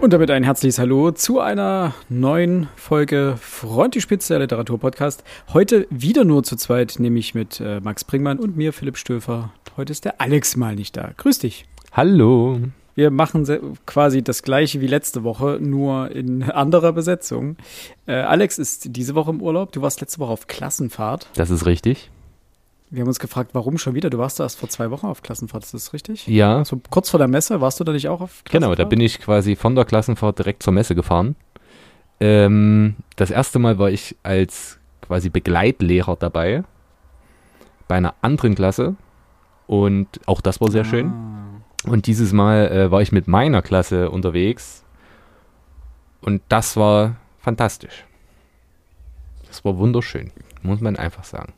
Und damit ein herzliches Hallo zu einer neuen Folge Front die Spitze, der Literaturpodcast. Heute wieder nur zu zweit, nämlich mit äh, Max Bringmann und mir, Philipp Stöfer. Heute ist der Alex mal nicht da. Grüß dich. Hallo. Wir machen quasi das gleiche wie letzte Woche, nur in anderer Besetzung. Äh, Alex ist diese Woche im Urlaub. Du warst letzte Woche auf Klassenfahrt. Das ist richtig. Wir haben uns gefragt, warum schon wieder? Du warst da erst vor zwei Wochen auf Klassenfahrt, ist das richtig? Ja. So kurz vor der Messe, warst du da nicht auch auf Klassenfahrt? Genau, da bin ich quasi von der Klassenfahrt direkt zur Messe gefahren. Ähm, das erste Mal war ich als quasi Begleitlehrer dabei bei einer anderen Klasse und auch das war sehr ah. schön. Und dieses Mal äh, war ich mit meiner Klasse unterwegs und das war fantastisch. Das war wunderschön, muss man einfach sagen.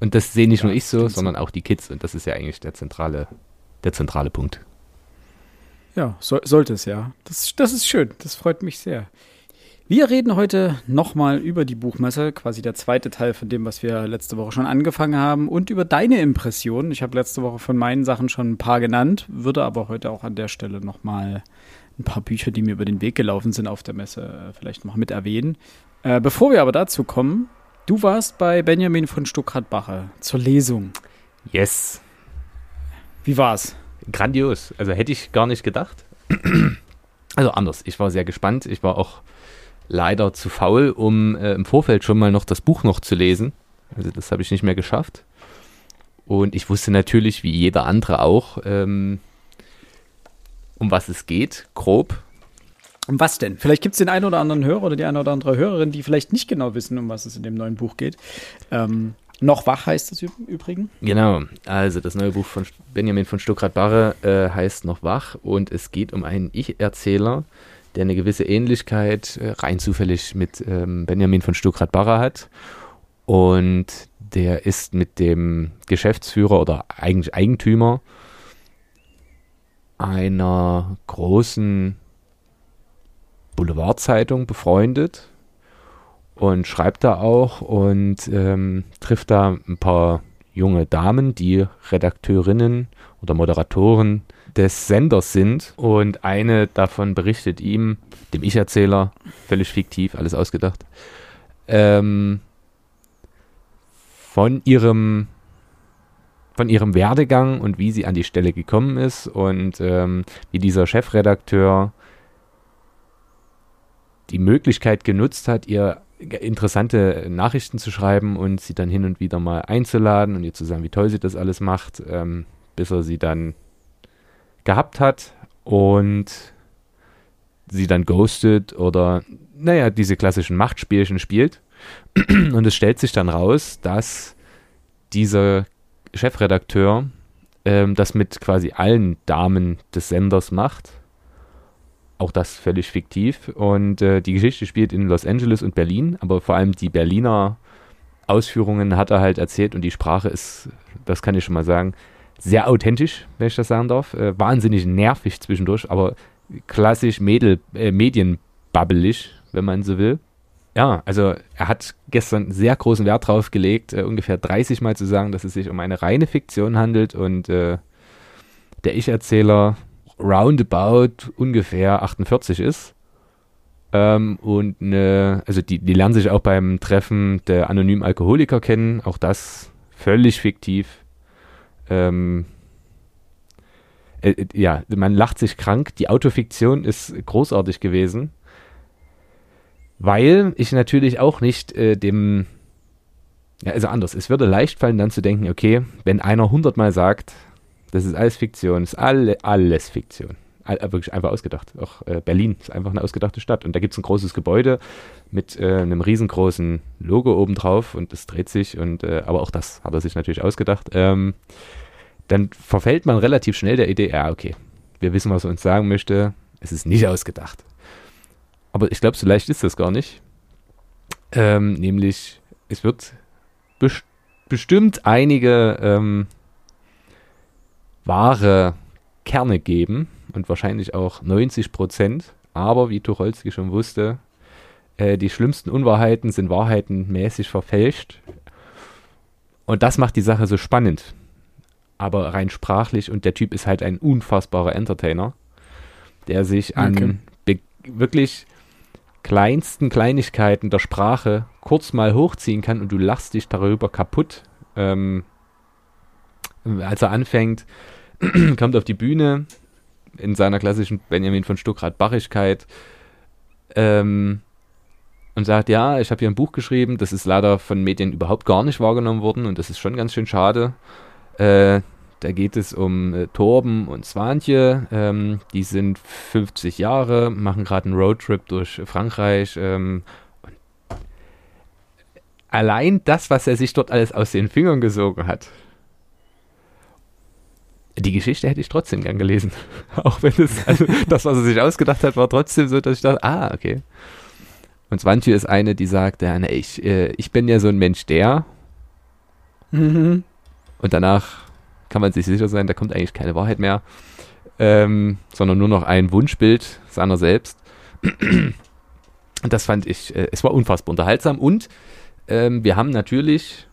Und das sehe nicht ja, nur ich so, sondern auch die Kids. Und das ist ja eigentlich der zentrale, der zentrale Punkt. Ja, so, sollte es ja. Das, das ist schön. Das freut mich sehr. Wir reden heute nochmal über die Buchmesse, quasi der zweite Teil von dem, was wir letzte Woche schon angefangen haben, und über deine Impressionen. Ich habe letzte Woche von meinen Sachen schon ein paar genannt, würde aber heute auch an der Stelle nochmal ein paar Bücher, die mir über den Weg gelaufen sind auf der Messe, äh, vielleicht noch mit erwähnen. Äh, bevor wir aber dazu kommen, Du warst bei Benjamin von Stuckrad-Bache zur Lesung. Yes. Wie war's? Grandios. Also hätte ich gar nicht gedacht. Also anders. Ich war sehr gespannt. Ich war auch leider zu faul, um äh, im Vorfeld schon mal noch das Buch noch zu lesen. Also das habe ich nicht mehr geschafft. Und ich wusste natürlich, wie jeder andere auch, ähm, um was es geht, grob. Um was denn? Vielleicht gibt es den einen oder anderen Hörer oder die eine oder andere Hörerin, die vielleicht nicht genau wissen, um was es in dem neuen Buch geht. Ähm, noch wach heißt es übrigens. Genau, also das neue Buch von Benjamin von Stuckrad-Barre äh, heißt Noch wach und es geht um einen Ich-Erzähler, der eine gewisse Ähnlichkeit äh, rein zufällig mit ähm, Benjamin von Stuckrad-Barre hat. Und der ist mit dem Geschäftsführer oder eigentlich Eigentümer einer großen Boulevardzeitung befreundet und schreibt da auch und ähm, trifft da ein paar junge Damen, die Redakteurinnen oder Moderatoren des Senders sind. Und eine davon berichtet ihm, dem Ich-Erzähler, völlig fiktiv, alles ausgedacht, ähm, von ihrem von ihrem Werdegang und wie sie an die Stelle gekommen ist und ähm, wie dieser Chefredakteur die Möglichkeit genutzt hat, ihr interessante Nachrichten zu schreiben und sie dann hin und wieder mal einzuladen und ihr zu sagen, wie toll sie das alles macht, ähm, bis er sie dann gehabt hat und sie dann ghostet oder, naja, diese klassischen Machtspielchen spielt. Und es stellt sich dann raus, dass dieser Chefredakteur ähm, das mit quasi allen Damen des Senders macht auch das völlig fiktiv. Und äh, die Geschichte spielt in Los Angeles und Berlin, aber vor allem die Berliner Ausführungen hat er halt erzählt und die Sprache ist, das kann ich schon mal sagen, sehr authentisch, wenn ich das sagen darf. Äh, wahnsinnig nervig zwischendurch, aber klassisch Mädel, äh, medienbabbelig, wenn man so will. Ja, also er hat gestern sehr großen Wert drauf gelegt, äh, ungefähr 30 Mal zu sagen, dass es sich um eine reine Fiktion handelt und äh, der Ich-Erzähler roundabout ungefähr 48 ist. Ähm, und ne, also die, die lernen sich auch beim Treffen der anonymen Alkoholiker kennen. Auch das völlig fiktiv. Ähm, äh, äh, ja, man lacht sich krank. Die Autofiktion ist großartig gewesen. Weil ich natürlich auch nicht äh, dem, ja, also anders, es würde leicht fallen, dann zu denken, okay, wenn einer hundertmal sagt, das ist alles Fiktion. Ist alle, alles Fiktion. All, äh, wirklich einfach ausgedacht. Auch äh, Berlin ist einfach eine ausgedachte Stadt. Und da gibt es ein großes Gebäude mit äh, einem riesengroßen Logo obendrauf und es dreht sich. Und, äh, aber auch das hat er sich natürlich ausgedacht. Ähm, dann verfällt man relativ schnell der Idee, ja, okay, wir wissen, was er uns sagen möchte. Es ist nicht ausgedacht. Aber ich glaube, so leicht ist das gar nicht. Ähm, nämlich, es wird best bestimmt einige ähm, wahre Kerne geben und wahrscheinlich auch 90 Prozent. Aber wie Tucholsky schon wusste, äh, die schlimmsten Unwahrheiten sind Wahrheiten mäßig verfälscht. Und das macht die Sache so spannend. Aber rein sprachlich und der Typ ist halt ein unfassbarer Entertainer, der sich an okay. wirklich kleinsten Kleinigkeiten der Sprache kurz mal hochziehen kann und du lachst dich darüber kaputt. Ähm, als er anfängt, kommt auf die Bühne in seiner klassischen Benjamin von Stuckrad-Bachigkeit ähm, und sagt, ja, ich habe hier ein Buch geschrieben, das ist leider von Medien überhaupt gar nicht wahrgenommen worden und das ist schon ganz schön schade. Äh, da geht es um äh, Torben und Swantje. Ähm, die sind 50 Jahre, machen gerade einen Roadtrip durch Frankreich. Ähm, allein das, was er sich dort alles aus den Fingern gesogen hat, die Geschichte hätte ich trotzdem gern gelesen. Auch wenn es, also das, was er sich ausgedacht hat, war trotzdem so, dass ich dachte, ah, okay. Und Swantje ist eine, die sagt, ja, ne, ich, äh, ich bin ja so ein Mensch, der. Mhm. Und danach kann man sich sicher sein, da kommt eigentlich keine Wahrheit mehr, ähm, sondern nur noch ein Wunschbild seiner selbst. Und das fand ich, äh, es war unfassbar unterhaltsam und ähm, wir haben natürlich,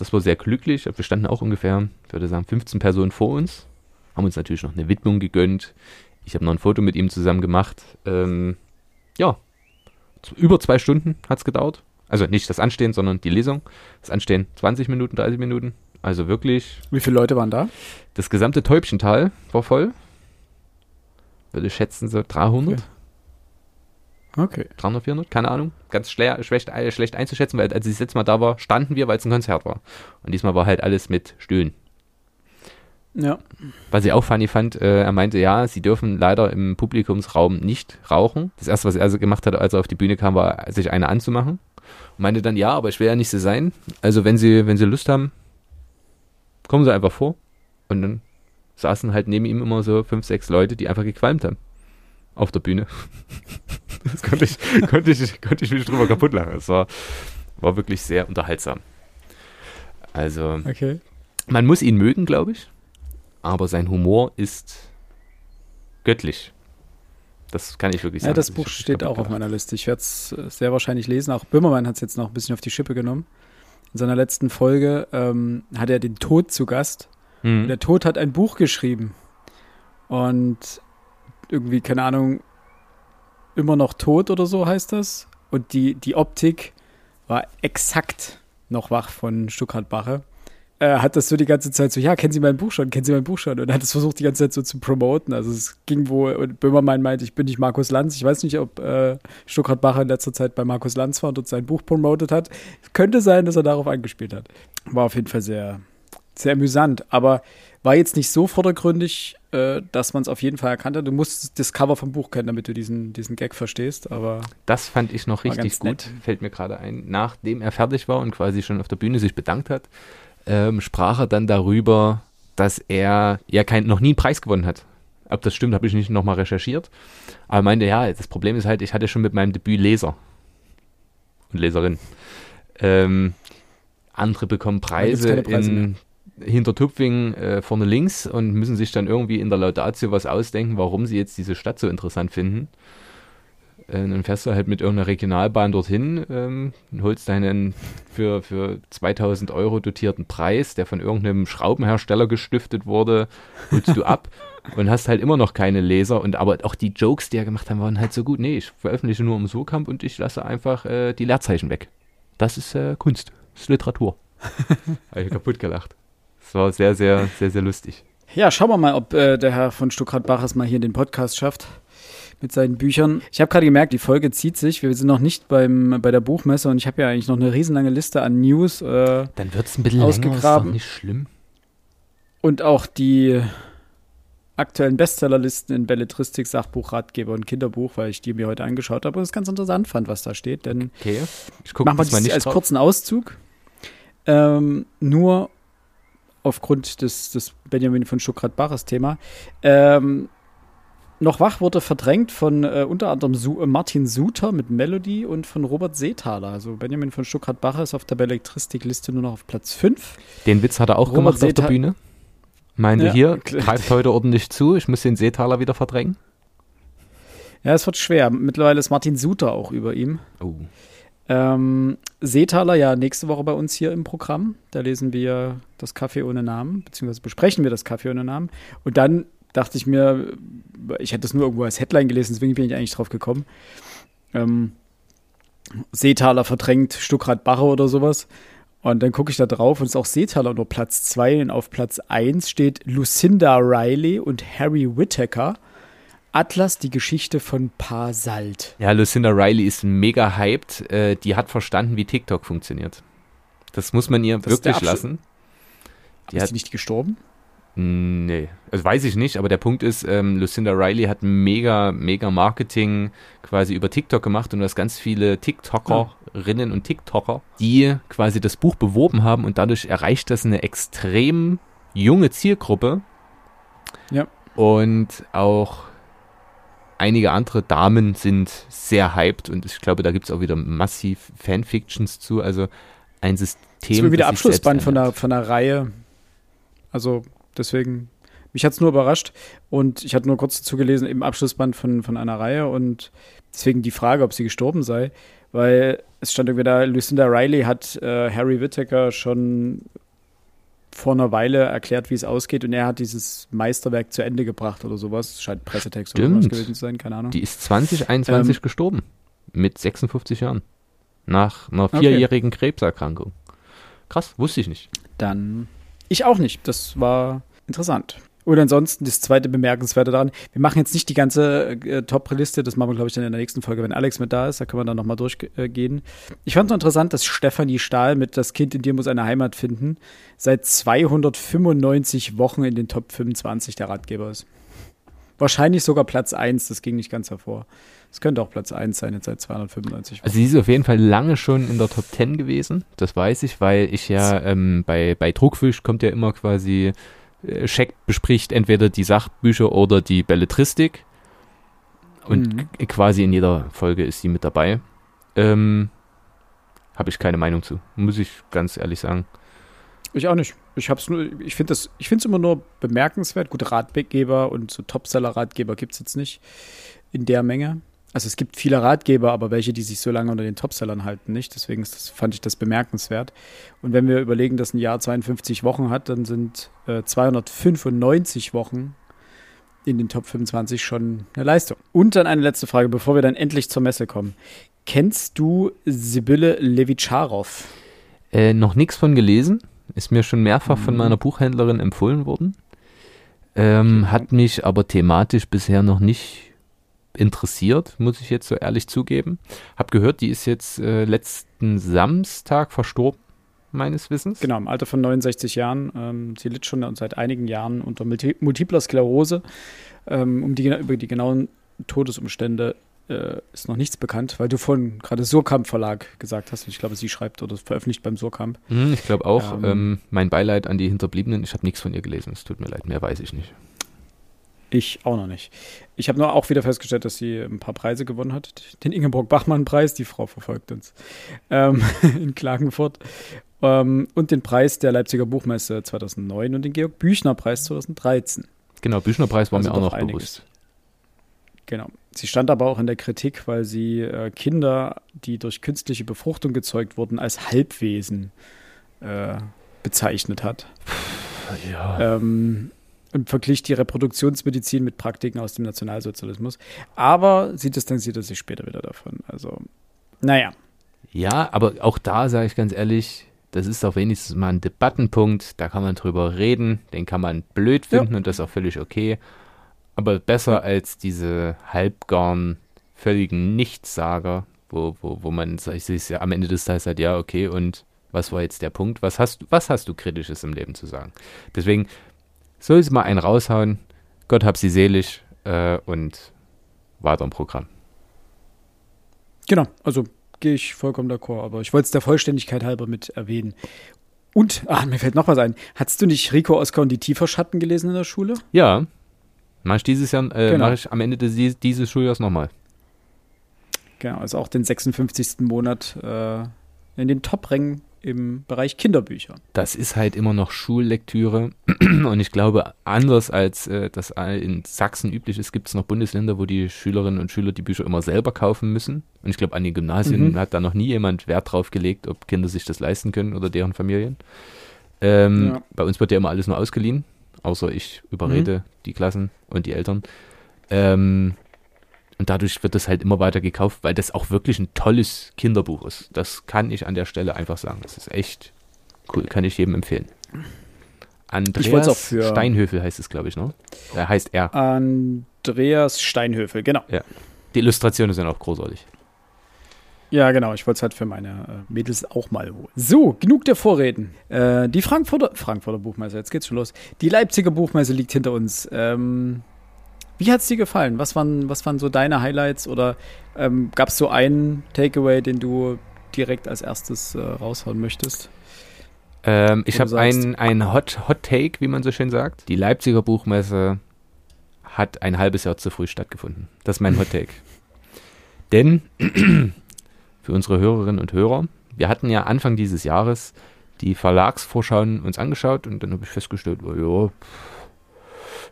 das war sehr glücklich, wir standen auch ungefähr, ich würde sagen, 15 Personen vor uns, haben uns natürlich noch eine Widmung gegönnt. Ich habe noch ein Foto mit ihm zusammen gemacht. Ähm, ja, über zwei Stunden hat es gedauert. Also nicht das Anstehen, sondern die Lesung. Das Anstehen 20 Minuten, 30 Minuten. Also wirklich. Wie viele Leute waren da? Das gesamte Täubchental war voll. Würde ich schätzen, so 300. Okay. Okay. 300, 400, keine Ahnung. Ganz schlecht, schlecht, äh, schlecht einzuschätzen, weil als ich das letzte Mal da war, standen wir, weil es ein Konzert war. Und diesmal war halt alles mit Stühlen. Ja. Was ich auch funny fand, äh, er meinte, ja, sie dürfen leider im Publikumsraum nicht rauchen. Das erste, was er also gemacht hat, als er auf die Bühne kam, war, sich eine anzumachen. Und meinte dann, ja, aber ich will ja nicht so sein. Also wenn sie, wenn sie Lust haben, kommen sie einfach vor. Und dann saßen halt neben ihm immer so fünf, sechs Leute, die einfach gequalmt haben. Auf der Bühne. das konnte ich, konnte ich, konnte ich mich drüber kaputt lachen. Es war, war wirklich sehr unterhaltsam. Also, okay. man muss ihn mögen, glaube ich. Aber sein Humor ist göttlich. Das kann ich wirklich sagen. Ja, das Buch steht auch auf meiner Liste. Ich werde es äh, sehr wahrscheinlich lesen. Auch Böhmermann hat es jetzt noch ein bisschen auf die Schippe genommen in seiner letzten Folge ähm, hat er den Tod zu Gast. Mhm. Der Tod hat ein Buch geschrieben. Und irgendwie, keine Ahnung, immer noch tot oder so heißt das. Und die, die Optik war exakt noch wach von Stuckrad Bache äh, hat das so die ganze Zeit so, ja, kennen Sie mein Buch schon, kennen Sie mein Buch schon? Und hat es versucht, die ganze Zeit so zu promoten. Also es ging wo, und Böhmermann meinte, ich bin nicht Markus Lanz. Ich weiß nicht, ob äh, Stuckrad Bacher in letzter Zeit bei Markus Lanz war und dort sein Buch promotet hat. Könnte sein, dass er darauf angespielt hat. War auf jeden Fall sehr, sehr amüsant. Aber war jetzt nicht so vordergründig, äh, dass man es auf jeden Fall erkannt hat. Du musst das Cover vom Buch kennen, damit du diesen, diesen Gag verstehst. Aber das fand ich noch richtig gut. Nett. Fällt mir gerade ein. Nachdem er fertig war und quasi schon auf der Bühne sich bedankt hat, ähm, sprach er dann darüber, dass er ja kein, noch nie einen Preis gewonnen hat. Ob das stimmt, habe ich nicht nochmal recherchiert. Aber er meinte, ja, das Problem ist halt, ich hatte schon mit meinem Debüt Leser und Leserin. Ähm, andere bekommen Preise, Preise in Hintertupfing äh, vorne links und müssen sich dann irgendwie in der Laudatio was ausdenken, warum sie jetzt diese Stadt so interessant finden. Äh, dann fährst du halt mit irgendeiner Regionalbahn dorthin, ähm, holst deinen für, für 2000 Euro dotierten Preis, der von irgendeinem Schraubenhersteller gestiftet wurde, holst du ab und hast halt immer noch keine Leser. Und aber auch die Jokes, die er gemacht haben, waren halt so gut. Nee, ich veröffentliche nur im Surkamp und ich lasse einfach äh, die Leerzeichen weg. Das ist äh, Kunst, das ist Literatur. Habe ich kaputt gelacht. Das war sehr, sehr, sehr, sehr lustig. Ja, schauen wir mal, ob äh, der Herr von Stuckrad-Bach mal hier in den Podcast schafft mit seinen Büchern. Ich habe gerade gemerkt, die Folge zieht sich. Wir sind noch nicht beim, bei der Buchmesse und ich habe ja eigentlich noch eine riesenlange Liste an News. Äh, Dann wird es ein bisschen ausgegraben. länger, ist doch nicht schlimm. Und auch die aktuellen Bestsellerlisten in Belletristik, Sachbuch, Ratgeber und Kinderbuch, weil ich die mir heute angeschaut habe und es ganz interessant fand, was da steht. Denn okay. ich gucke mal nicht als drauf. kurzen Auszug. Ähm, nur aufgrund des, des Benjamin von Stuckrad-Baches Thema. Ähm, noch wach wurde verdrängt von äh, unter anderem Su äh, Martin Suter mit Melody und von Robert Seethaler. Also Benjamin von Stuckrad-Bacher ist auf der Belletristikliste nur noch auf Platz 5. Den Witz hat er auch Robert gemacht Seetha auf der Bühne. Meinte ja, hier, greift heute ordentlich zu, ich muss den Seethaler wieder verdrängen. Ja, es wird schwer. Mittlerweile ist Martin Suter auch über ihm. Oh. Ähm, Seethaler ja nächste Woche bei uns hier im Programm. Da lesen wir das Kaffee ohne Namen, beziehungsweise besprechen wir das Kaffee ohne Namen. Und dann dachte ich mir, ich hatte das nur irgendwo als Headline gelesen, deswegen bin ich eigentlich drauf gekommen. Ähm, Seetaler verdrängt Stuckrad Bache oder sowas. Und dann gucke ich da drauf und es ist auch Seetaler nur Platz 2 und auf Platz 1 steht Lucinda Riley und Harry Whittaker. Atlas, die Geschichte von Pa Salt. Ja, Lucinda Riley ist mega hyped. Äh, die hat verstanden, wie TikTok funktioniert. Das muss man ihr das wirklich lassen. Die ist hat, die nicht gestorben? Nee, also weiß ich nicht, aber der Punkt ist, ähm, Lucinda Riley hat mega, mega Marketing quasi über TikTok gemacht und du hast ganz viele TikTokerinnen und TikToker, die quasi das Buch beworben haben und dadurch erreicht das eine extrem junge Zielgruppe. Ja. Und auch einige andere Damen sind sehr hyped und ich glaube, da gibt es auch wieder massiv Fanfictions zu. Also ein System. Das ist wieder Abschlussband von der, von der Reihe. Also Deswegen, mich hat es nur überrascht. Und ich hatte nur kurz dazu gelesen, im Abschlussband von, von einer Reihe. Und deswegen die Frage, ob sie gestorben sei. Weil es stand irgendwie da, Lucinda Riley hat äh, Harry Whittaker schon vor einer Weile erklärt, wie es ausgeht. Und er hat dieses Meisterwerk zu Ende gebracht oder sowas. Scheint Pressetext Stimmt. oder was gewesen zu sein, keine Ahnung. Die ist 2021 ähm, gestorben. Mit 56 Jahren. Nach einer vierjährigen okay. Krebserkrankung. Krass, wusste ich nicht. Dann ich auch nicht. Das war interessant. Und ansonsten das zweite Bemerkenswerte daran, wir machen jetzt nicht die ganze äh, Top-Liste, das machen wir, glaube ich, dann in der nächsten Folge, wenn Alex mit da ist, da können wir dann nochmal durchgehen. Ich fand es interessant, dass Stefanie Stahl mit Das Kind in dir muss eine Heimat finden, seit 295 Wochen in den Top 25 der Ratgeber ist. Wahrscheinlich sogar Platz 1, das ging nicht ganz hervor. Es könnte auch Platz 1 sein, jetzt seit 295 Wochen. Also sie ist auf jeden Fall lange schon in der Top 10 gewesen, das weiß ich, weil ich ja ähm, bei, bei Druckfisch kommt ja immer quasi, Scheck bespricht entweder die Sachbücher oder die Belletristik. Und mhm. quasi in jeder Folge ist sie mit dabei. Ähm, Habe ich keine Meinung zu, muss ich ganz ehrlich sagen. Ich auch nicht. Ich hab's nur, ich finde das, ich finde es immer nur bemerkenswert. Gute Ratgeber und so Topseller-Ratgeber gibt es jetzt nicht in der Menge. Also es gibt viele Ratgeber, aber welche, die sich so lange unter den Topsellern halten, nicht. Deswegen das, fand ich das bemerkenswert. Und wenn wir überlegen, dass ein Jahr 52 Wochen hat, dann sind äh, 295 Wochen in den Top 25 schon eine Leistung. Und dann eine letzte Frage, bevor wir dann endlich zur Messe kommen. Kennst du Sibylle Levitscharow? Äh, noch nichts von gelesen. Ist mir schon mehrfach mhm. von meiner Buchhändlerin empfohlen worden. Ähm. Hat mich aber thematisch bisher noch nicht interessiert, muss ich jetzt so ehrlich zugeben. Hab gehört, die ist jetzt äh, letzten Samstag verstorben, meines Wissens. Genau, im Alter von 69 Jahren. Ähm, sie litt schon seit einigen Jahren unter Multi multipler Sklerose. Ähm, um die, über die genauen Todesumstände äh, ist noch nichts bekannt, weil du vorhin gerade Surkamp Verlag gesagt hast. Ich glaube, sie schreibt oder veröffentlicht beim Surkamp. Hm, ich glaube auch. Ähm, ähm, mein Beileid an die Hinterbliebenen. Ich habe nichts von ihr gelesen. Es tut mir leid, mehr weiß ich nicht. Ich auch noch nicht. Ich habe nur auch wieder festgestellt, dass sie ein paar Preise gewonnen hat. Den Ingeborg-Bachmann-Preis, die Frau verfolgt uns, ähm, in Klagenfurt. Ähm, und den Preis der Leipziger Buchmesse 2009 und den Georg-Büchner-Preis 2013. Genau, Büchner-Preis war also mir auch noch einiges. bewusst. Genau. Sie stand aber auch in der Kritik, weil sie äh, Kinder, die durch künstliche Befruchtung gezeugt wurden, als Halbwesen äh, bezeichnet hat. Ja. Ähm, und verglich die Reproduktionsmedizin mit Praktiken aus dem Nationalsozialismus. Aber sie distanzierte sich später wieder davon. Also, naja. Ja, aber auch da sage ich ganz ehrlich, das ist doch wenigstens mal ein Debattenpunkt, da kann man drüber reden, den kann man blöd finden ja. und das ist auch völlig okay. Aber besser als diese halbgarn, völligen Nichtsager, wo, wo, wo man sich ja am Ende des Tages sagt, ja, okay, und was war jetzt der Punkt? Was hast, was hast du Kritisches im Leben zu sagen? Deswegen soll es mal einen raushauen. Gott hab sie selig äh, und weiter im Programm. Genau, also gehe ich vollkommen d'accord, aber ich wollte es der Vollständigkeit halber mit erwähnen. Und, ah, mir fällt noch was ein. Hattest du nicht Rico, Oscar und die Tieferschatten gelesen in der Schule? Ja, Mache ich dieses Jahr, äh, genau. mache ich am Ende des, dieses Schuljahres nochmal. Genau, also auch den 56. Monat äh, in den Top-Rängen im Bereich Kinderbücher. Das ist halt immer noch Schullektüre und ich glaube, anders als äh, das in Sachsen üblich ist, gibt es noch Bundesländer, wo die Schülerinnen und Schüler die Bücher immer selber kaufen müssen. Und ich glaube, an den Gymnasien mhm. hat da noch nie jemand Wert drauf gelegt, ob Kinder sich das leisten können oder deren Familien. Ähm, ja. Bei uns wird ja immer alles nur ausgeliehen außer ich überrede mhm. die Klassen und die Eltern. Ähm, und dadurch wird das halt immer weiter gekauft, weil das auch wirklich ein tolles Kinderbuch ist. Das kann ich an der Stelle einfach sagen. Das ist echt cool, kann ich jedem empfehlen. Andreas auch für Steinhöfel heißt es, glaube ich, ne? Er heißt er. Andreas Steinhöfel, genau. Ja. Die Illustrationen sind auch großartig. Ja, genau. Ich wollte es halt für meine äh, Mädels auch mal holen. So, genug der Vorreden. Äh, die Frankfurter, Frankfurter Buchmesse, jetzt geht's schon los. Die Leipziger Buchmesse liegt hinter uns. Ähm, wie hat's dir gefallen? Was waren, was waren so deine Highlights? Oder ähm, gab es so einen Takeaway, den du direkt als erstes äh, raushauen möchtest? Ähm, ich habe einen, einen Hot, Hot Take, wie man so schön sagt. Die Leipziger Buchmesse hat ein halbes Jahr zu früh stattgefunden. Das ist mein Hot Take. Denn für unsere Hörerinnen und Hörer, wir hatten ja Anfang dieses Jahres die Verlagsvorschauen uns angeschaut und dann habe ich festgestellt, oh, ja,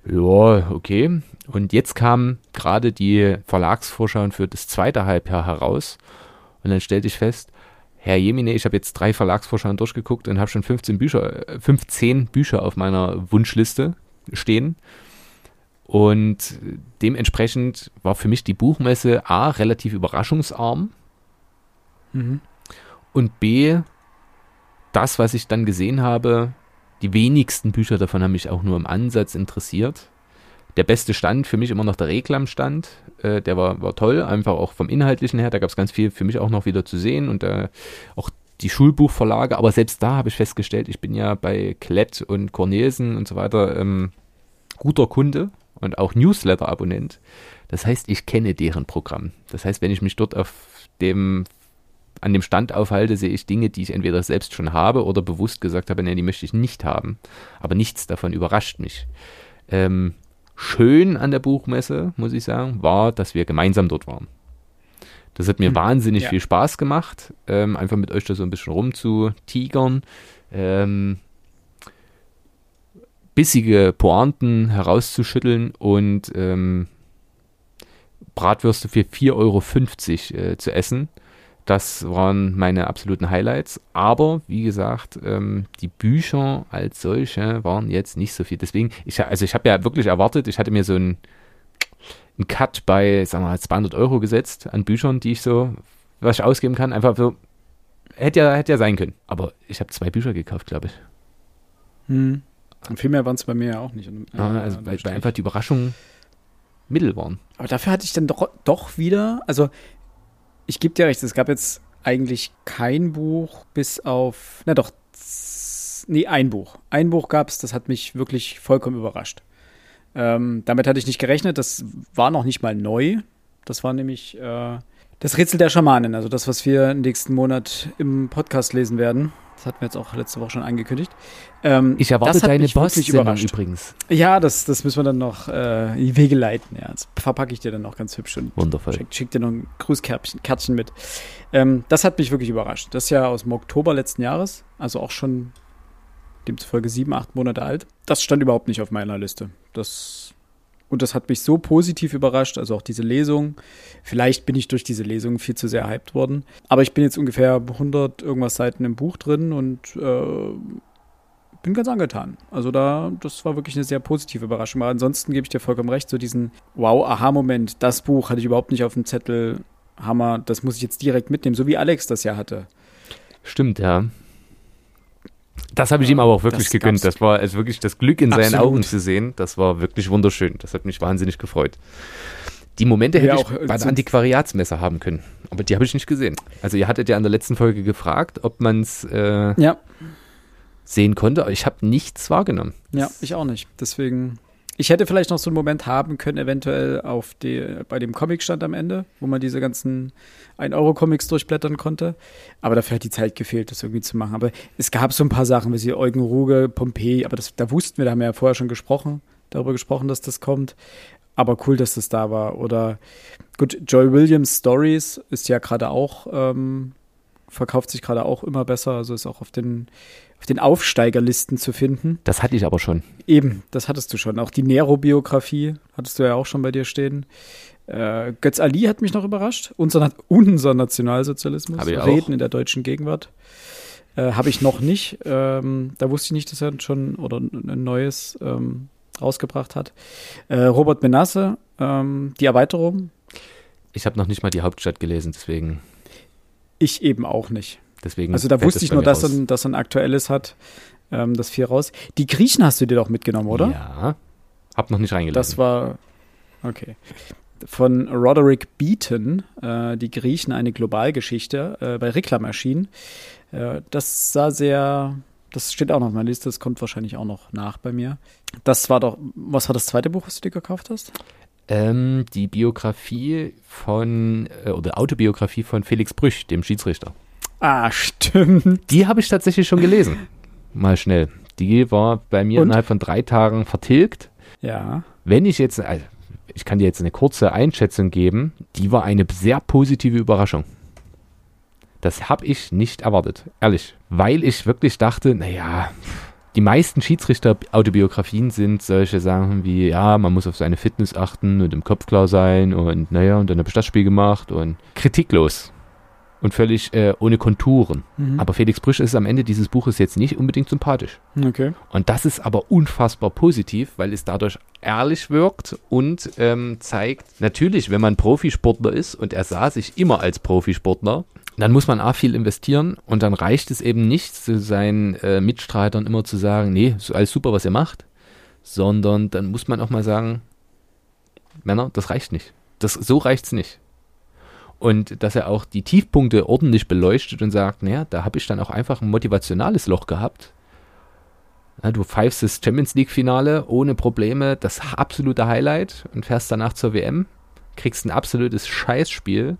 ja, okay. Und jetzt kamen gerade die Verlagsvorschauen für das zweite Halbjahr heraus und dann stellte ich fest, Herr Jemine, ich habe jetzt drei Verlagsvorschauen durchgeguckt und habe schon 15 Bücher, 15 äh, Bücher auf meiner Wunschliste stehen. Und dementsprechend war für mich die Buchmesse A relativ überraschungsarm mhm. und B, das, was ich dann gesehen habe, die wenigsten Bücher davon haben mich auch nur im Ansatz interessiert. Der beste Stand für mich immer noch der Reklamstand. Äh, der war, war toll, einfach auch vom Inhaltlichen her. Da gab es ganz viel für mich auch noch wieder zu sehen und äh, auch die Schulbuchverlage. Aber selbst da habe ich festgestellt, ich bin ja bei Klett und Cornelsen und so weiter ähm, guter Kunde und auch Newsletter-Abonnent. Das heißt, ich kenne deren Programm. Das heißt, wenn ich mich dort auf dem an dem Stand aufhalte, sehe ich Dinge, die ich entweder selbst schon habe oder bewusst gesagt habe, nee, die möchte ich nicht haben. Aber nichts davon überrascht mich. Ähm, schön an der Buchmesse, muss ich sagen, war, dass wir gemeinsam dort waren. Das hat mir hm, wahnsinnig ja. viel Spaß gemacht, ähm, einfach mit euch da so ein bisschen rumzutigern. Ähm, bissige Pointen herauszuschütteln und ähm, Bratwürste für 4,50 Euro äh, zu essen. Das waren meine absoluten Highlights. Aber wie gesagt, ähm, die Bücher als solche waren jetzt nicht so viel. Deswegen, ich, also ich habe ja wirklich erwartet, ich hatte mir so einen, einen Cut bei, sagen wir mal, 200 Euro gesetzt an Büchern, die ich so, was ich ausgeben kann. Einfach so, hätte ja, hätte ja sein können. Aber ich habe zwei Bücher gekauft, glaube ich. Hm. Und viel mehr waren es bei mir ja auch nicht. Äh, ah, also weil, weil einfach die Überraschungen mittel waren. Aber dafür hatte ich dann doch, doch wieder, also ich gebe dir recht, es gab jetzt eigentlich kein Buch bis auf, na doch, nee, ein Buch. Ein Buch gab es, das hat mich wirklich vollkommen überrascht. Ähm, damit hatte ich nicht gerechnet, das war noch nicht mal neu. Das war nämlich äh, das Rätsel der Schamanen, also das, was wir nächsten Monat im Podcast lesen werden. Das hatten wir jetzt auch letzte Woche schon angekündigt. Ähm, ich erwarte deine Boss-Sendung übrigens. Ja, das, das müssen wir dann noch äh, in die Wege leiten. Ja, das verpacke ich dir dann noch ganz hübsch und Wundervoll. Schick, schick dir noch ein Grußkärtchen mit. Ähm, das hat mich wirklich überrascht. Das ist ja aus dem Oktober letzten Jahres, also auch schon demzufolge sieben, acht Monate alt. Das stand überhaupt nicht auf meiner Liste. Das und das hat mich so positiv überrascht, also auch diese Lesung. Vielleicht bin ich durch diese Lesung viel zu sehr hyped worden. Aber ich bin jetzt ungefähr 100 irgendwas Seiten im Buch drin und äh, bin ganz angetan. Also da, das war wirklich eine sehr positive Überraschung. Aber ansonsten gebe ich dir vollkommen recht, so diesen Wow-Aha-Moment, das Buch hatte ich überhaupt nicht auf dem Zettel. Hammer, das muss ich jetzt direkt mitnehmen, so wie Alex das ja hatte. Stimmt, ja. Das habe ich ihm aber auch wirklich das gegönnt. Das war also wirklich das Glück in seinen Augen zu sehen. Das war wirklich wunderschön. Das hat mich wahnsinnig gefreut. Die Momente hätte ja, ich bei der Antiquariatsmesse haben können. Aber die habe ich nicht gesehen. Also ihr hattet ja in der letzten Folge gefragt, ob man es äh, ja. sehen konnte. Aber ich habe nichts wahrgenommen. Ja, ich auch nicht. Deswegen ich hätte vielleicht noch so einen Moment haben können, eventuell auf die, bei dem Comicstand am Ende, wo man diese ganzen 1-Euro-Comics durchblättern konnte. Aber dafür hat die Zeit gefehlt, das irgendwie zu machen. Aber es gab so ein paar Sachen, wie sie Eugen Ruge, Pompeii, aber das, da wussten wir, da haben wir ja vorher schon gesprochen, darüber gesprochen, dass das kommt. Aber cool, dass das da war. Oder gut, Joy Williams Stories ist ja gerade auch, ähm, verkauft sich gerade auch immer besser, also ist auch auf den auf den Aufsteigerlisten zu finden. Das hatte ich aber schon. Eben, das hattest du schon. Auch die Nero-Biografie hattest du ja auch schon bei dir stehen. Äh, Götz Ali hat mich noch überrascht. Unser, unser Nationalsozialismus. Reden in der deutschen Gegenwart. Äh, Habe ich noch nicht. Ähm, da wusste ich nicht, dass er schon oder ein neues ähm, rausgebracht hat. Äh, Robert Menasse, ähm, die Erweiterung. Ich habe noch nicht mal die Hauptstadt gelesen, deswegen. Ich eben auch nicht. deswegen Also da wusste ich nur, dass er, ein- dass er ein aktuelles hat. Ähm, das vier raus. Die Griechen hast du dir doch mitgenommen, oder? Ja. Hab noch nicht reingelesen. Das war. Okay. Von Roderick Beaton, äh, Die Griechen, eine Globalgeschichte, äh, bei Reklam erschienen. Äh, das sah sehr. Das steht auch noch auf meiner Liste, das kommt wahrscheinlich auch noch nach bei mir. Das war doch. Was war das zweite Buch, was du dir gekauft hast? Ähm, die Biografie von, äh, oder Autobiografie von Felix Brüch, dem Schiedsrichter. Ah, stimmt. Die habe ich tatsächlich schon gelesen. Mal schnell. Die war bei mir Und? innerhalb von drei Tagen vertilgt. Ja. Wenn ich jetzt, also ich kann dir jetzt eine kurze Einschätzung geben, die war eine sehr positive Überraschung. Das habe ich nicht erwartet, ehrlich. Weil ich wirklich dachte, naja, die meisten Schiedsrichter-Autobiografien sind solche Sachen wie, ja, man muss auf seine Fitness achten und im Kopf klar sein und naja, und dann habe ich das Spiel gemacht und kritiklos und völlig äh, ohne Konturen. Mhm. Aber Felix Brüsch ist am Ende dieses Buches jetzt nicht unbedingt sympathisch. Okay. Und das ist aber unfassbar positiv, weil es dadurch ehrlich wirkt und ähm, zeigt, natürlich, wenn man Profisportler ist und er sah sich immer als Profisportler, dann muss man A viel investieren und dann reicht es eben nicht, zu seinen äh, Mitstreitern immer zu sagen, nee, ist alles super, was ihr macht, sondern dann muss man auch mal sagen, Männer, das reicht nicht. Das, so reicht's nicht. Und dass er auch die Tiefpunkte ordentlich beleuchtet und sagt, naja, da habe ich dann auch einfach ein motivationales Loch gehabt. Ja, du pfeifst das Champions League-Finale ohne Probleme, das absolute Highlight und fährst danach zur WM, kriegst ein absolutes Scheißspiel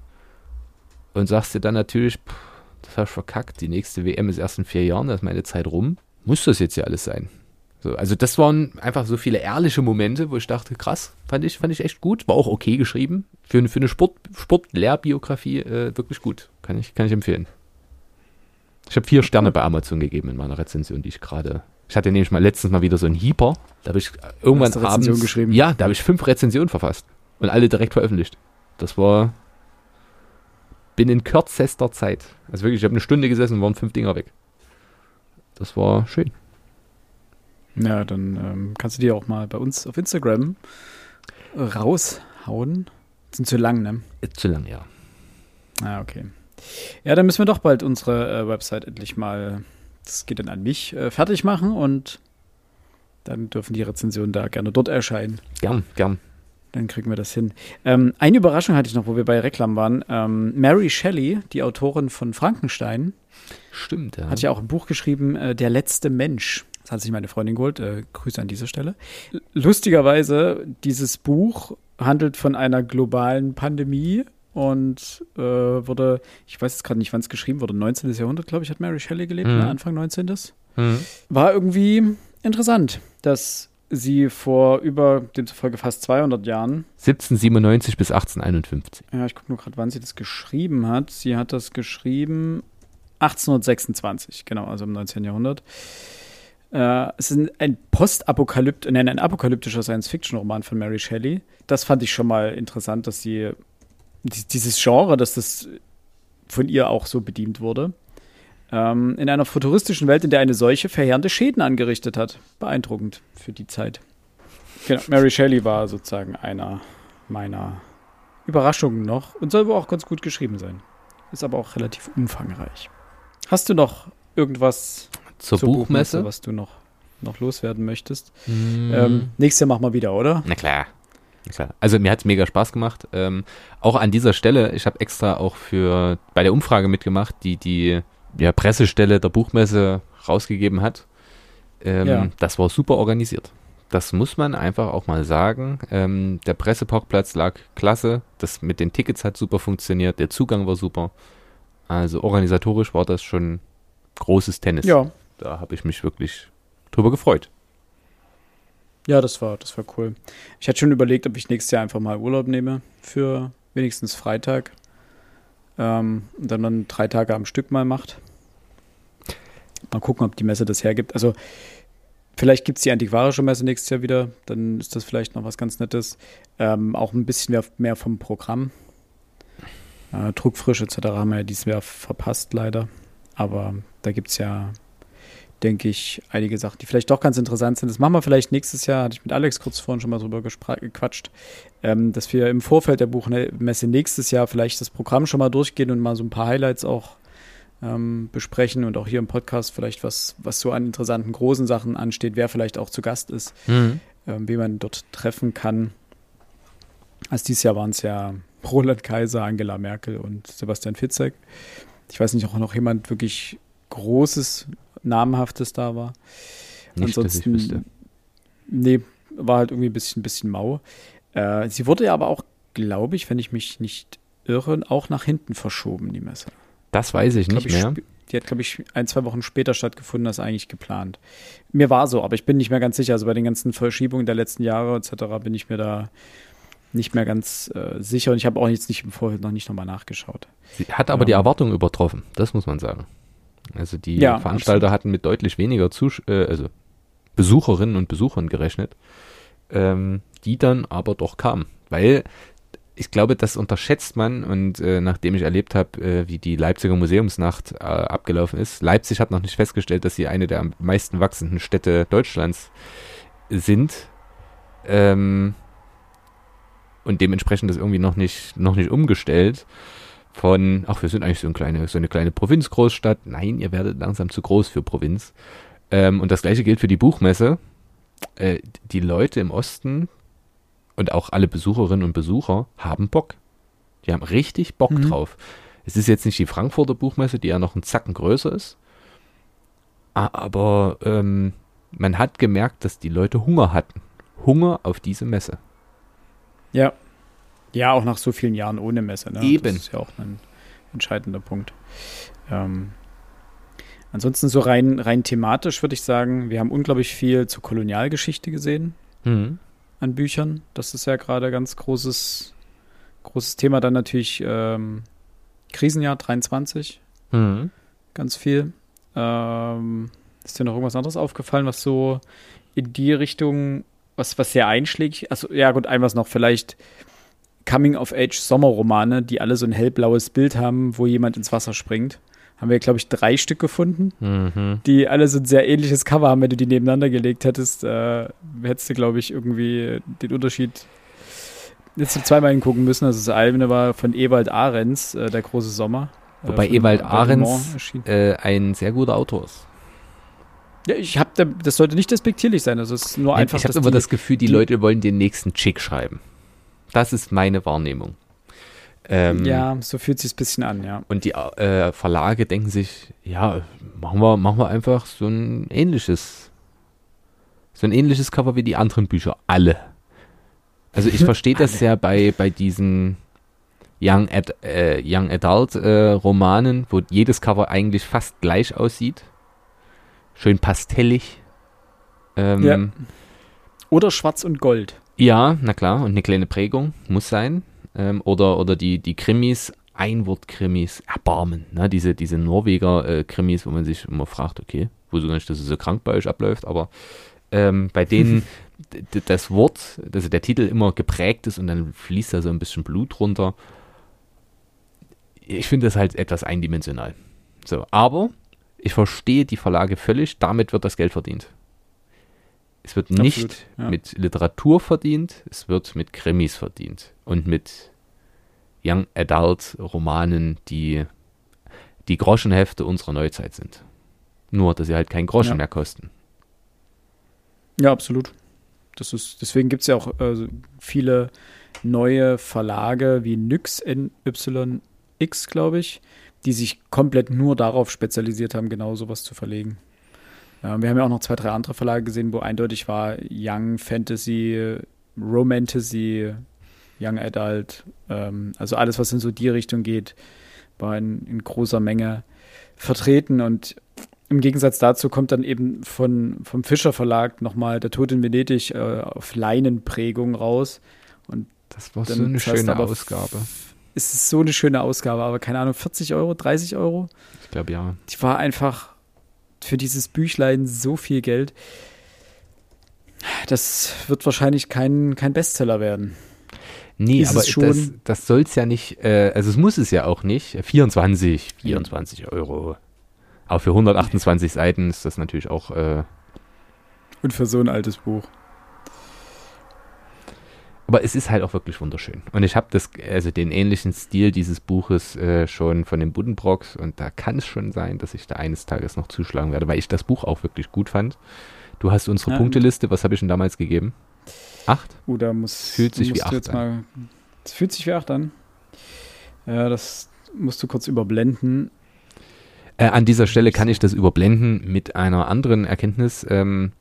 und sagst dir dann natürlich, pff, das hast du verkackt, die nächste WM ist erst in vier Jahren, da ist meine Zeit rum. Muss das jetzt ja alles sein? So, also das waren einfach so viele ehrliche Momente, wo ich dachte, krass, fand ich, fand ich echt gut, war auch okay geschrieben. Für, eine- für eine Sport, Sportlehrbiografie äh, wirklich gut. Kann ich, kann ich empfehlen. Ich habe vier Sterne bei Amazon gegeben in meiner Rezension, die ich gerade. Ich hatte nämlich mal letztens mal wieder so einen Heeper. Da habe ich irgendwann Hast du Rezension abends. geschrieben? Ja, da habe ich fünf Rezensionen verfasst. Und alle direkt veröffentlicht. Das war. Bin in kürzester Zeit. Also wirklich, ich habe eine Stunde gesessen und waren fünf Dinger weg. Das war schön. Ja, dann ähm, kannst du die auch mal bei uns auf Instagram raushauen. Sind zu lang, ne? Ist zu lang, ja. Ah, okay. Ja, dann müssen wir doch bald unsere äh, Website endlich mal, das geht dann an mich, äh, fertig machen und dann dürfen die Rezensionen da gerne dort erscheinen. Gern, gern. Dann kriegen wir das hin. Ähm, eine Überraschung hatte ich noch, wo wir bei Reklam waren. Ähm, Mary Shelley, die Autorin von Frankenstein, Stimmt, ja. hat ja auch ein Buch geschrieben, äh, Der letzte Mensch. Das hat sich meine Freundin geholt. Äh, Grüße an dieser Stelle. Lustigerweise, dieses Buch handelt von einer globalen Pandemie und äh, wurde, ich weiß jetzt gerade nicht, wann es geschrieben wurde, 19. Jahrhundert, glaube ich, hat Mary Shelley gelebt, Mhm. ne? Anfang 19. Mhm. War irgendwie interessant, dass sie vor über demzufolge fast 200 Jahren 1797 bis 1851. ja, ich gucke nur gerade, wann sie das geschrieben hat. Sie hat das geschrieben 1826, genau, also im 19. Jahrhundert. Äh, es ist ein, postapokalypt, nein, ein apokalyptischer Science-Fiction-Roman von Mary Shelley. Das fand ich schon mal interessant, dass sie die, dieses Genre, dass das von ihr auch so bedient wurde. Ähm, in einer futuristischen Welt, in der eine Seuche verheerende Schäden angerichtet hat. Beeindruckend für die Zeit. Genau, Mary Shelley war sozusagen einer meiner Überraschungen noch und soll wohl auch ganz gut geschrieben sein. Ist aber auch relativ umfangreich. Hast du noch irgendwas Zur, Buchmesse? was du noch, noch loswerden möchtest? Mhm. Ähm, nächstes Jahr machen wir wieder, oder? Na klar. Na klar. Also mir hat es mega Spaß gemacht. Ähm, auch an dieser Stelle, ich habe extra auch für bei der Umfrage mitgemacht, die die ja, Pressestelle der Buchmesse rausgegeben hat. Ähm, Ja. Das war super organisiert. Das muss man einfach auch mal sagen. Ähm, der Presseparkplatz lag klasse. Das mit den Tickets hat super funktioniert. Der Zugang war super. Also organisatorisch war das schon großes Tennis. Ja. Da habe ich mich wirklich drüber gefreut. Ja, das war, das war cool. Ich hatte schon überlegt, ob ich nächstes Jahr einfach mal Urlaub nehme für wenigstens Freitag. Ähm, und dann, dann drei Tage am Stück mal macht. Mal gucken, ob die Messe das hergibt. Also vielleicht gibt es die antiquarische Messe nächstes Jahr wieder. Dann ist das vielleicht noch was ganz Nettes. Ähm, auch ein bisschen mehr, mehr vom Programm. Äh, Druckfrisch etc. haben wir ja dieses Jahr verpasst, leider. Aber da gibt es ja, denke ich, einige Sachen, die vielleicht doch ganz interessant sind. Das machen wir vielleicht nächstes Jahr, hatte ich mit Alex kurz vorhin schon mal drüber gequatscht, ähm, dass wir im Vorfeld der Buchmesse nächstes Jahr vielleicht das Programm schon mal durchgehen und mal so ein paar Highlights auch ähm, besprechen und auch hier im Podcast vielleicht was, was so an interessanten großen Sachen ansteht, wer vielleicht auch zu Gast ist, mhm. ähm, wen man dort treffen kann. Also dieses Jahr waren es ja Roland Kaiser, Angela Merkel und Sebastian Fitzek. Ich weiß nicht, ob noch jemand wirklich Großes, Namenhaftes da war. Nicht, Ansonsten, dass ich wüsste. nee, war halt irgendwie ein bisschen, bisschen mau. Äh, sie wurde ja aber auch, glaube ich, wenn ich mich nicht irre, auch nach hinten verschoben, die Messe. Das weiß ich nicht ich, mehr. Die hat, glaube ich, ein, zwei Wochen später stattgefunden als eigentlich geplant. Mir war so, aber ich bin nicht mehr ganz sicher. Also bei den ganzen Verschiebungen der letzten Jahre etc. bin ich mir da nicht mehr ganz äh, sicher und ich habe auch jetzt nicht im Vorfeld noch nicht nochmal nachgeschaut. Sie hat aber ähm, die Erwartungen übertroffen, das muss man sagen. Also die ja, Veranstalter absolut. hatten mit deutlich weniger Zus äh, also Besucherinnen und Besuchern gerechnet, ähm, die dann aber doch kamen, weil ich glaube, das unterschätzt man und äh, nachdem ich erlebt habe, äh, wie die Leipziger Museumsnacht äh, abgelaufen ist, Leipzig hat noch nicht festgestellt, dass sie eine der am meisten wachsenden Städte Deutschlands sind. Ähm, und dementsprechend das irgendwie noch nicht, noch nicht umgestellt. Von, ach, wir sind eigentlich so, ein kleine, so eine kleine Provinzgroßstadt. Nein, ihr werdet langsam zu groß für Provinz. Ähm, und das gleiche gilt für die Buchmesse. Äh, die Leute im Osten und auch alle Besucherinnen und Besucher haben Bock. Die haben richtig Bock mhm. drauf. Es ist jetzt nicht die Frankfurter Buchmesse, die ja noch einen Zacken größer ist. Aber ähm, man hat gemerkt, dass die Leute Hunger hatten. Hunger auf diese Messe. Ja. Ja, auch nach so vielen Jahren ohne Messe. Ne? Eben. Das ist ja auch ein entscheidender Punkt. Ähm, ansonsten so rein, rein thematisch würde ich sagen, wir haben unglaublich viel zur Kolonialgeschichte gesehen mhm. an Büchern. Das ist ja gerade ganz großes, großes Thema. Dann natürlich ähm, Krisenjahr 23. Mhm. Ganz viel. Ähm, ist dir noch irgendwas anderes aufgefallen, was so in die Richtung was, was sehr einschlägig. Also, ja, gut, ein was noch, vielleicht Coming-of-Age-Sommerromane, die alle so ein hellblaues Bild haben, wo jemand ins Wasser springt. Haben wir, glaube ich, drei Stück gefunden, mhm. die alle so ein sehr ähnliches Cover haben. Wenn du die nebeneinander gelegt hättest, äh, hättest du, glaube ich, irgendwie den Unterschied jetzt zweimal hingucken müssen. Also das eine war von Ewald Ahrens, äh, Der große Sommer. Äh, Wobei Ewald Ahrens äh, ein sehr guter Autor ist. Ja, ich habe, das sollte nicht despektierlich sein. Also es ist nur einfach. Ich habe immer das Gefühl, die, die, Leute wollen den nächsten Chick schreiben. Das ist meine Wahrnehmung. Ähm, ja, so fühlt sich ein bisschen an, ja. Und die äh, Verlage denken sich, ja, machen wir, machen wir einfach so ein ähnliches, so ein ähnliches Cover wie die anderen Bücher, alle. Also ich verstehe das ja bei, bei diesen Young, Ad, äh, Young Adult äh, Romanen, wo jedes Cover eigentlich fast gleich aussieht schön pastellig. Ähm, ja. Oder schwarz und gold. Ja, na klar, und eine kleine Prägung muss sein. Ähm, oder, oder die, die Krimis, Einwort-Krimis, Erbarmen, ne? diese, diese Norweger-Krimis, wo man sich immer fragt, okay, wo so nicht, dass es so krank bei euch abläuft, aber ähm, bei denen das Wort, also der Titel immer geprägt ist und dann fließt da so ein bisschen Blut runter. Ich finde das halt etwas eindimensional. So, aber ich verstehe die Verlage völlig, damit wird das Geld verdient. Es wird nicht Absolut, ja. mit Literatur verdient, es wird mit Krimis verdient und mit Young Adult Romanen, die die Groschenhefte unserer Neuzeit sind. Nur, dass sie halt keinen Groschen ja. mehr kosten. Ja, absolut. Das ist, deswegen gibt es ja auch äh, viele neue Verlage wie Nyx NYX, glaube ich, die sich komplett nur darauf spezialisiert haben, genau sowas zu verlegen. Ja, wir haben ja auch noch zwei, drei andere Verlage gesehen, wo eindeutig war Young Fantasy, Romantasy, Young Adult, ähm, also alles, was in so die Richtung geht, war in, in großer Menge vertreten und im Gegensatz dazu kommt dann eben von, vom Fischer Verlag nochmal Der Tod in Venedig äh, auf Leinenprägung raus. Und das war so eine schöne Ausgabe ist es so eine schöne Ausgabe, aber keine Ahnung, 40 Euro, 30 Euro? Ich glaube ja. Die war einfach für dieses Büchlein so viel Geld. Das wird wahrscheinlich kein, kein Bestseller werden. Nee, ist aber das, das soll es ja nicht, äh, also es muss es ja auch nicht. 24, 24 Euro. Aber für 128 Seiten ist das natürlich auch. Äh, Und für so ein altes Buch. Aber es ist halt auch wirklich wunderschön. Und ich habe das, also den ähnlichen Stil dieses Buches äh, schon von den Buddenbrocks und da kann es schon sein, dass ich da eines Tages noch zuschlagen werde, weil ich das Buch auch wirklich gut fand. Du hast unsere Ja. Punkteliste, was habe ich denn damals gegeben? Acht? Uh, da muss, Fühlt sich wie acht mal. Das fühlt sich wie acht an. Ja, das musst du kurz überblenden. Äh, an dieser Stelle kann ich das überblenden mit einer anderen Erkenntnis. Ähm,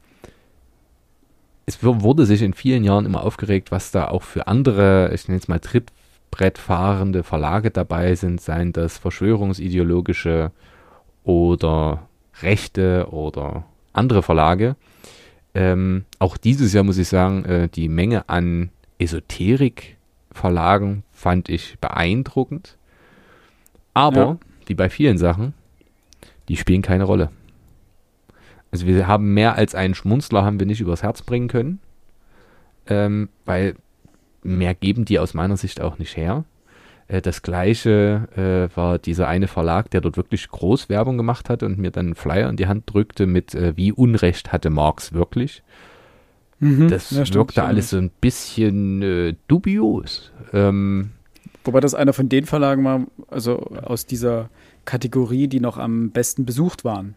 es wurde sich in vielen Jahren immer aufgeregt, was da auch für andere, ich nenne es mal Trittbrettfahrende Verlage dabei sind, seien das verschwörungsideologische oder rechte oder andere Verlage. Ähm, auch dieses Jahr muss ich sagen, äh, die Menge an Esoterik-Verlagen fand ich beeindruckend. Aber, Ja. wie bei vielen Sachen, die spielen keine Rolle. Also wir haben mehr als einen Schmunzler haben wir nicht übers Herz bringen können, ähm, weil mehr geben die aus meiner Sicht auch nicht her. Äh, das gleiche äh, war dieser eine Verlag, der dort wirklich groß Werbung gemacht hatte und mir dann einen Flyer in die Hand drückte mit äh, wie Unrecht hatte Marx wirklich. Mhm. Das Ja, wirkte alles so ein bisschen äh, dubios. Ähm, Wobei das einer von den Verlagen war, also aus dieser Kategorie, die noch am besten besucht waren.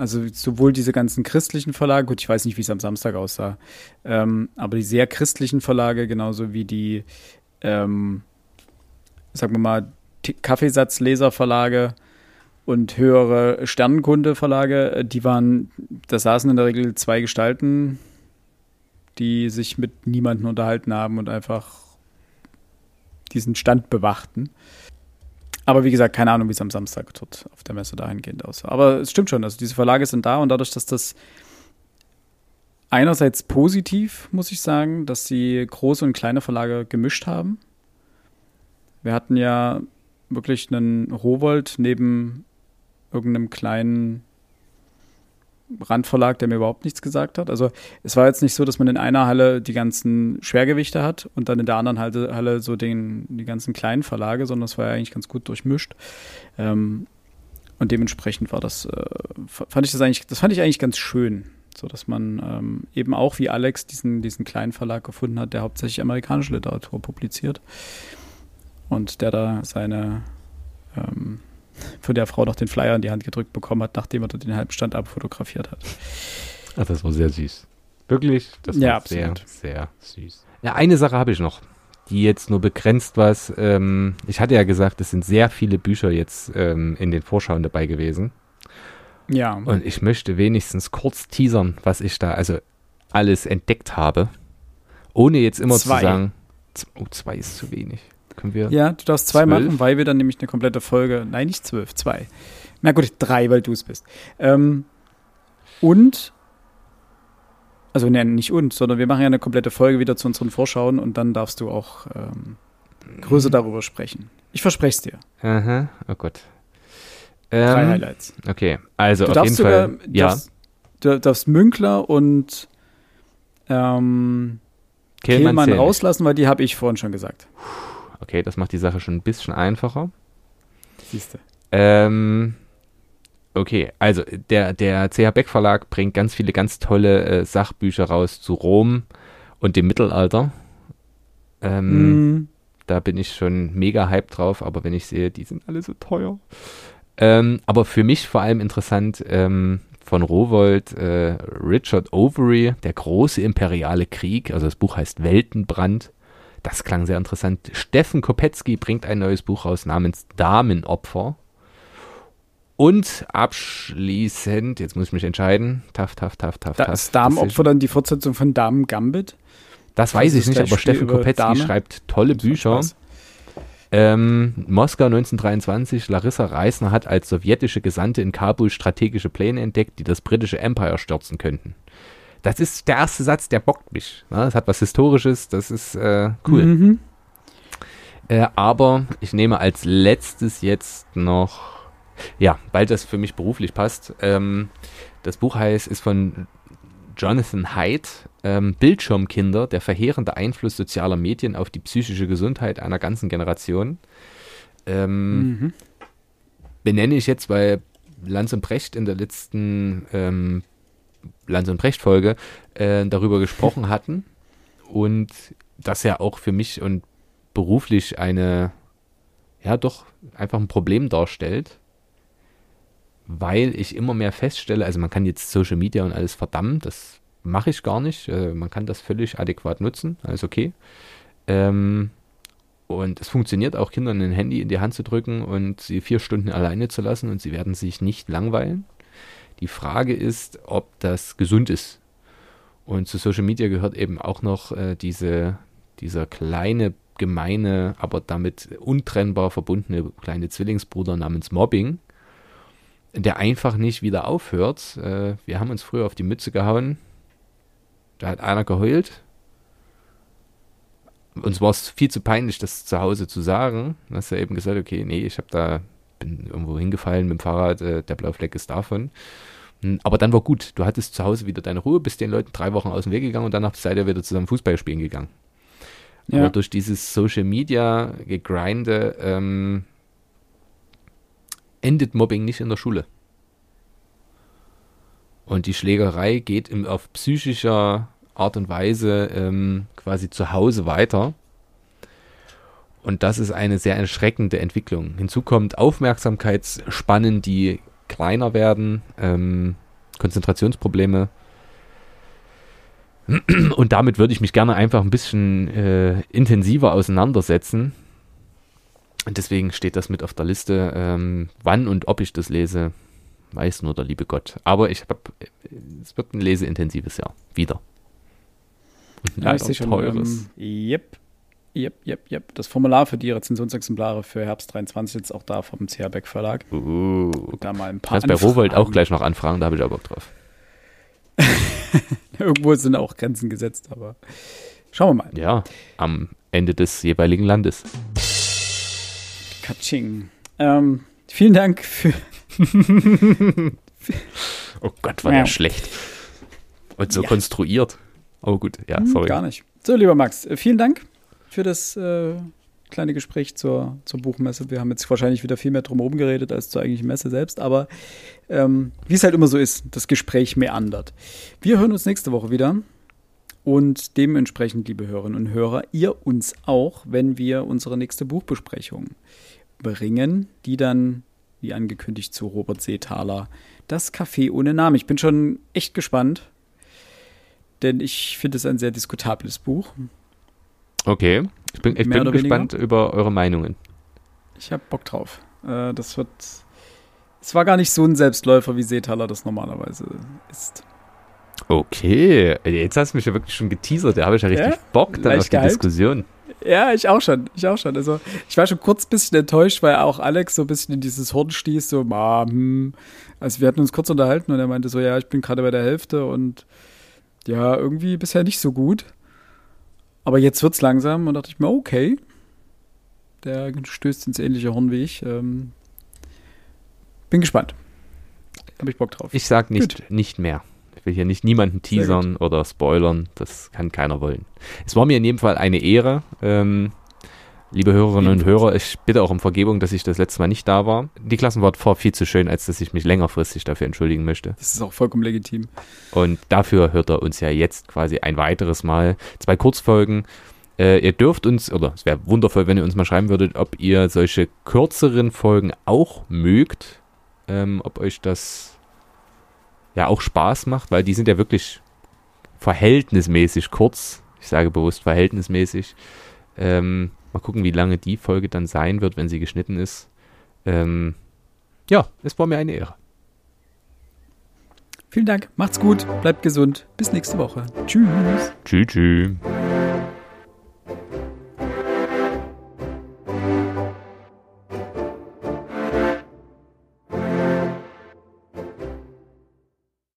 Also sowohl diese ganzen christlichen Verlage, gut, ich weiß nicht, wie es am Samstag aussah, ähm, aber die sehr christlichen Verlage, genauso wie die, ähm, sagen wir mal, Kaffeesatzleserverlage und höhere Sternenkunde-Verlage, äh, die waren, da saßen in der Regel zwei Gestalten, die sich mit niemandem unterhalten haben und einfach diesen Stand bewachten. Aber wie gesagt, keine Ahnung, wie es am Samstag dort auf der Messe dahingehend aussah. Aber es stimmt schon, also diese Verlage sind da und dadurch, dass das einerseits positiv, muss ich sagen, dass sie große und kleine Verlage gemischt haben. Wir hatten ja wirklich einen Rowold neben irgendeinem kleinen Randverlag, der mir überhaupt nichts gesagt hat. Also es war jetzt nicht so, dass man in einer Halle die ganzen Schwergewichte hat und dann in der anderen Halle, Halle so den, die ganzen kleinen Verlage, sondern es war ja eigentlich ganz gut durchmischt. Ähm, und dementsprechend war das, äh, fand ich das eigentlich, das fand ich eigentlich ganz schön. So dass man ähm, eben auch wie Alex diesen, diesen kleinen Verlag gefunden hat, der hauptsächlich amerikanische Literatur publiziert. Und der da seine ähm, von der Frau noch den Flyer in die Hand gedrückt bekommen hat, nachdem er den Halbstand abfotografiert hat. ach, das war sehr süß. Wirklich? Das Ja, war sehr, absolut. sehr süß. Ja, eine Sache habe ich noch, die jetzt nur begrenzt was. Ähm, ich hatte ja gesagt, es sind sehr viele Bücher jetzt ähm, in den Vorschauen dabei gewesen. Ja, Und ich möchte wenigstens kurz teasern, was ich da also alles entdeckt habe. Ohne jetzt immer Zwei. zu sagen, oh, zwei ist zu wenig. Können wir? ja, du darfst zwei Zwölf? machen, weil wir dann nämlich eine komplette Folge, nein, nicht zwölf, zwei. Na gut, drei, weil du es bist. Ähm, und, also ne, nicht und, sondern wir machen ja eine komplette Folge wieder zu unseren Vorschauen und dann darfst du auch ähm, größer darüber sprechen. Ich verspreche es dir. Aha, oh Gott. Drei Ähm, Highlights. okay, also Du auf jeden sogar, Fall. Ja, darfst, du darfst Münkler und ähm, Kehlmann Kehlmann rauslassen, weil die habe ich vorhin schon gesagt. Okay, das macht die Sache schon ein bisschen einfacher. Siehst du. Ähm, okay, also der, der CH Beck Verlag bringt ganz viele ganz tolle äh, Sachbücher raus zu Rom und dem Mittelalter. Ähm, Mhm. Da bin ich schon mega hyped drauf, aber wenn ich sehe, die sind alle so teuer. Ähm, aber für mich vor allem interessant ähm, von Rowold äh, Richard Overy, der große imperiale Krieg, also das Buch heißt Weltenbrand. Das klang sehr interessant. Steffen Kopetzky bringt ein neues Buch raus namens Damenopfer. Und abschließend, jetzt muss ich mich entscheiden, taff, taff, taff, taff, taff. ist Damenopfer dann die Fortsetzung von Damen Gambit. Das weiß ich nicht, aber Spiel Steffen Kopetzky Dame. schreibt tolle Bücher. Ähm, Moskau 1923, Larissa Reisner hat als sowjetische Gesandte in Kabul strategische Pläne entdeckt, die das britische Empire stürzen könnten. Das ist der erste Satz, der bockt mich. Ne? Das hat was Historisches, das ist äh, cool. Mhm. Äh, aber ich nehme als letztes jetzt noch, ja, weil das für mich beruflich passt. Ähm, das Buch heißt, ist von Jonathan Haidt, ähm, Bildschirmkinder, der verheerende Einfluss sozialer Medien auf die psychische Gesundheit einer ganzen Generation. Ähm, Mhm. benenne ich jetzt, weil Lanz und Brecht in der letzten ähm, Lanz und Brecht-Folge äh, darüber gesprochen hatten und das ja auch für mich und beruflich eine, ja doch, einfach ein Problem darstellt, weil ich immer mehr feststelle, also man kann jetzt Social Media und alles verdammen, das mache ich gar nicht, äh, man kann das völlig adäquat nutzen, alles okay. Ähm, und es funktioniert auch, Kindern ein Handy in die Hand zu drücken und sie vier Stunden alleine zu lassen und sie werden sich nicht langweilen. Die Frage ist, ob das gesund ist. Und zu Social Media gehört eben auch noch äh, diese, dieser kleine, gemeine, aber damit untrennbar verbundene kleine Zwillingsbruder namens Mobbing, der einfach nicht wieder aufhört. Äh, wir haben uns früher auf die Mütze gehauen. Da hat einer geheult. Uns war es viel zu peinlich, das zu Hause zu sagen. Dann hast du eben gesagt, okay, nee, ich habe da bin irgendwo hingefallen mit dem Fahrrad, äh, der blaue Fleck ist davon. Hm, aber dann war gut. Du hattest zu Hause wieder deine Ruhe, bist den Leuten drei Wochen aus dem Weg gegangen und danach seid ihr wieder zusammen Fußball spielen gegangen. Ja. Aber durch dieses Social Media gegrinde ähm, endet Mobbing nicht in der Schule. Und die Schlägerei geht im, auf psychischer Art und Weise ähm, quasi zu Hause weiter. Und das ist eine sehr erschreckende Entwicklung. Hinzu kommt Aufmerksamkeitsspannen, die kleiner werden, ähm, Konzentrationsprobleme. Und damit würde ich mich gerne einfach ein bisschen äh, intensiver auseinandersetzen. Und deswegen steht das mit auf der Liste. Ähm, wann und ob ich das lese, weiß nur der liebe Gott. Aber ich habe, es wird ein leseintensives Jahr. Wieder. Ja, ich sehe schon. Ähm, yep. Yep, yep, yep. Das Formular für die Rezensionsexemplare für Herbst 23 ist auch da vom CH Beck Verlag. Uh, da mal ein paar. Das bei Rowold auch gleich noch anfragen, da habe ich auch Bock drauf. Irgendwo sind auch Grenzen gesetzt, aber schauen wir mal. Ja, am Ende des jeweiligen Landes. Katsching. Ähm, vielen Dank für. oh Gott, war ja. der schlecht. Und so ja. konstruiert. Aber gut, ja, hm, sorry. Gar nicht. So, lieber Max, vielen Dank für das äh, kleine Gespräch zur, zur Buchmesse. Wir haben jetzt wahrscheinlich wieder viel mehr drumherum geredet als zur eigentlichen Messe selbst, aber ähm, wie es halt immer so ist, das Gespräch meandert. Wir hören uns nächste Woche wieder. Und dementsprechend, liebe Hörerinnen und Hörer, ihr uns auch, wenn wir unsere nächste Buchbesprechung bringen, die dann, wie angekündigt, zu Robert Seethaler, das Café ohne Namen. Ich bin schon echt gespannt, denn ich finde es ein sehr diskutables Buch. Okay, ich bin, ich bin gespannt weniger. über eure Meinungen. Ich habe Bock drauf. Äh, das wird. Es war gar nicht so ein Selbstläufer, wie Seetaler das normalerweise ist. Okay, jetzt hast du mich ja wirklich schon geteasert. Da habe ich ja richtig ja, Bock dann auf die gehypt. Diskussion. Ja, ich auch schon. Ich auch schon. Also, ich war schon kurz ein bisschen enttäuscht, weil auch Alex so ein bisschen in dieses Horn stieß, so, ma, hm. Also, wir hatten uns kurz unterhalten und er meinte so, ja, ich bin gerade bei der Hälfte und ja, irgendwie bisher nicht so gut. Aber jetzt wird es langsam und dachte ich mir, okay, der stößt ins ähnliche Horn wie ich. Ähm, bin gespannt. Habe ich Bock drauf. Ich sag nicht, Gut. nicht mehr. Ich will hier nicht niemanden teasern oder spoilern. Das kann keiner wollen. Es war mir in jedem Fall eine Ehre. Ähm, Liebe Hörerinnen und Hörer, ich bitte auch um Vergebung, dass ich das letzte Mal nicht da war. Die Klassenfahrt war viel zu schön, als dass ich mich längerfristig dafür entschuldigen möchte. Das ist auch vollkommen legitim. Und dafür hört er uns ja jetzt quasi ein weiteres Mal. Zwei Kurzfolgen. Äh, ihr dürft uns, oder es wäre wundervoll, wenn ihr uns mal schreiben würdet, ob ihr solche kürzeren Folgen auch mögt. Ähm, ob euch das ja auch Spaß macht, weil die sind ja wirklich verhältnismäßig kurz. Ich sage bewusst verhältnismäßig. Ähm, Mal gucken, wie lange die Folge dann sein wird, wenn sie geschnitten ist. Ähm, ja, es war mir eine Ehre. Vielen Dank, macht's gut, bleibt gesund, bis nächste Woche. Tschüss. Tschüss, tschüss.